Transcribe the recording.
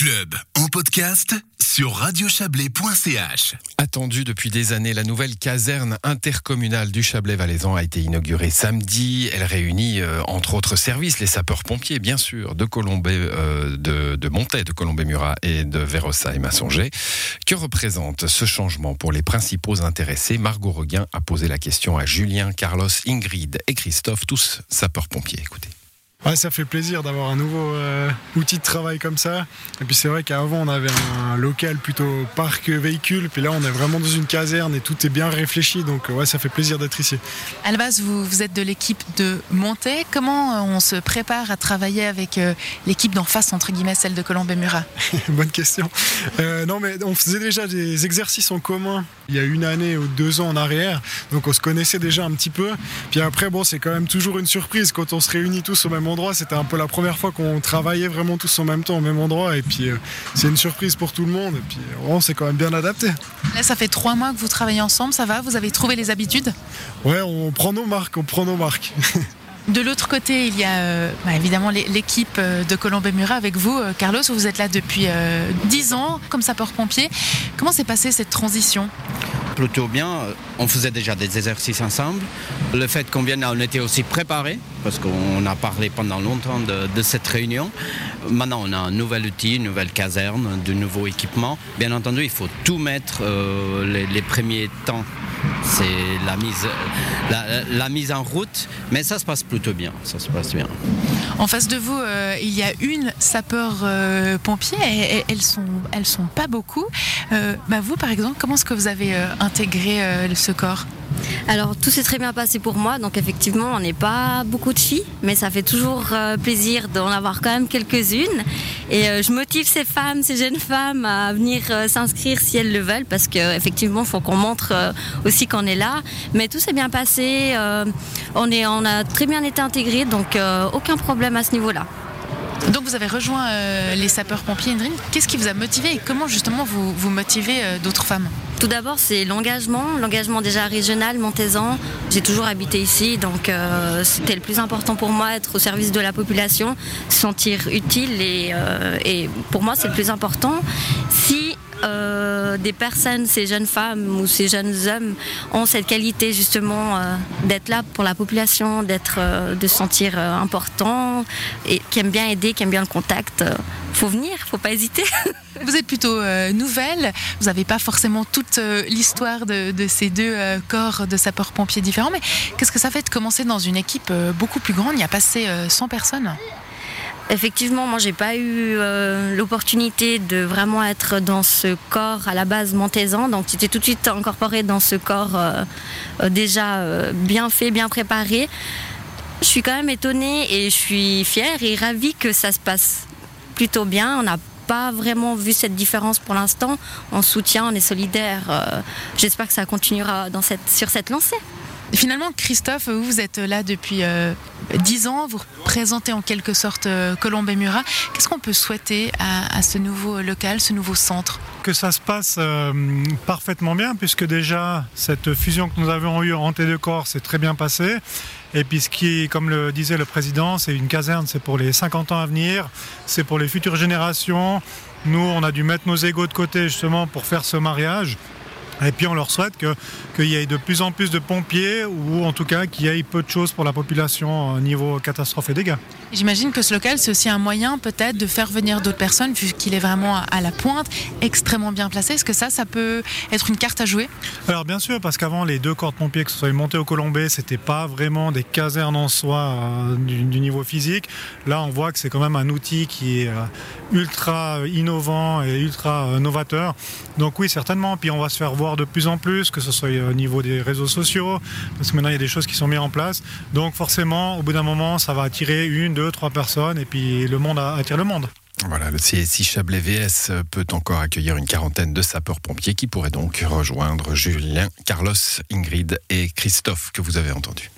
club en podcast sur radiochablais.ch. Attendue depuis des années, la nouvelle caserne intercommunale du Chablais-Valaisan a été inaugurée samedi. Elle réunit, euh, entre autres services, les sapeurs-pompiers, bien sûr, de Colombay, euh, de, de Montaix, de Colombay-Murat et de Vérossa et Massonger. Que représente ce changement pour les principaux intéressés? Margot Reguin a posé la question à Julien, Carlos, Ingrid et Christophe, tous sapeurs-pompiers. Ouais, ça fait plaisir d'avoir un nouveau euh, outil de travail comme ça. Et puis c'est vrai qu'avant on avait un local plutôt parc véhicule, puis là on est vraiment dans une caserne et tout est bien réfléchi, donc ouais ça fait plaisir d'être ici. Base, vous, vous êtes de l'équipe de Montaix. Comment euh, on se prépare à travailler avec euh, l'équipe d'en face, entre guillemets, celle de Colombey-Murat Bonne question. Euh, non mais on faisait déjà des exercices en commun il y a une année ou deux ans en arrière, donc on se connaissait déjà un petit peu. Puis après bon c'est quand même toujours une surprise quand on se réunit tous au même endroit. C'était un peu la première fois qu'on travaillait vraiment tous en même temps au même endroit, et puis euh, c'est une surprise pour tout le monde. Et puis euh, on s'est quand même bien adapté. Là, ça fait trois mois que vous travaillez ensemble, ça va? Vous avez trouvé les habitudes? Ouais, on prend nos marques, on prend nos marques. De l'autre côté, il y a euh, bah, évidemment l'é- l'équipe euh, de Colombey-Murat avec vous. Euh, Carlos, vous êtes là depuis euh, 10 ans comme sapeur-pompier. Comment s'est passée cette transition? Plutôt bien. On faisait déjà des exercices ensemble. Le fait qu'on vienne on était aussi préparés, parce qu'on a parlé pendant longtemps de, cette réunion. Maintenant, on a un nouvel outil, une nouvelle caserne, de nouveaux équipements. Bien entendu, il faut tout mettre euh, les premiers temps. C'est la mise, en route, mais ça se passe plutôt bien. Ça se passe bien. En face de vous, euh, il y a une sapeur-pompier. elles sont, sont pas beaucoup. Euh, bah, vous, par exemple, comment est-ce que vous avez euh, intégré ce corps? Alors tout s'est très bien passé pour moi, donc effectivement on n'est pas beaucoup de filles, mais ça fait toujours euh, plaisir d'en avoir quand même quelques-unes. Et euh, je motive ces femmes, ces jeunes femmes à venir euh, s'inscrire si elles le veulent, parce qu'effectivement il faut qu'on montre aussi qu'on est là. Mais tout s'est bien passé, on, a très bien été intégrés, donc aucun problème à ce niveau-là. Donc vous avez rejoint euh, les sapeurs-pompiers Indrine. Qu'est-ce qui vous a motivé et comment justement vous, vous motivez euh, d'autres femmes? Tout d'abord, c'est l'engagement, l'engagement déjà régional, montaisan. J'ai toujours habité ici, donc euh, c'était le plus important pour moi, être au service de la population, se sentir utile et, et pour moi, c'est le plus important. Si euh, des personnes, ces jeunes femmes ou ces jeunes hommes ont cette qualité justement euh, d'être là pour la population, d'être, euh, de se sentir important et qui aiment bien aider, qui aiment bien le contact, faut venir, faut pas hésiter. Vous êtes plutôt nouvelle, vous n'avez pas forcément toute l'histoire de, ces deux corps de sapeurs-pompiers différents, mais qu'est-ce que ça fait de commencer dans une équipe beaucoup plus grande? Il y a passé euh, 100 personnes. Effectivement, moi, j'ai pas eu euh, l'opportunité de vraiment être dans ce corps à la base montaisan. Donc, j'étais tout de suite incorporée dans ce corps euh, euh, déjà bien fait, bien préparé. Je suis quand même étonnée et je suis fière et ravie que ça se passe plutôt bien. On n'a pas vraiment vu cette différence pour l'instant. On soutient, on est solidaire. J'espère que ça continuera sur cette lancée. Finalement, Christophe, vous, êtes là depuis 10 ans, vous représentez en quelque sorte euh, Colombey-Murat. Qu'est-ce qu'on peut souhaiter à, ce nouveau local, ce nouveau centre? Que ça se passe euh, parfaitement bien, puisque déjà cette fusion que nous avons eue entre les deux corps s'est très bien passée. Et puis qui, comme le disait le président, c'est une caserne, c'est pour les 50 ans à venir, c'est pour les futures générations. Nous, on a dû mettre nos égaux de côté justement pour faire ce mariage. Et puis on leur souhaite que- qu'il y ait de plus en plus de pompiers, ou en tout cas qu'il y ait peu de choses pour la population au niveau catastrophe et dégâts. J'imagine que ce local, c'est aussi un moyen peut-être de faire venir d'autres personnes, vu qu'il est vraiment à- la pointe, extrêmement bien placé. Est-ce que ça, ça peut être une carte à jouer? Alors bien sûr, parce qu'avant les deux corps de pompiers, que ce soit montés au Colombais, c'était pas vraiment des casernes en soi euh, du, du niveau physique. Là, on voit que c'est quand même un outil qui est euh, ultra innovant et ultra euh, novateur. Donc oui, certainement. Puis on va se faire voir de plus en plus, que ce soit au niveau des réseaux sociaux, parce que maintenant il y a des choses qui sont mises en place. Donc forcément, au bout d'un moment, ça va attirer une, deux, trois personnes, et puis le monde attire le monde. Voilà, le CSI Chablais VS peut encore accueillir une quarantaine de sapeurs-pompiers qui pourraient donc rejoindre Julien, Carlos, Ingrid et Christophe que vous avez entendus.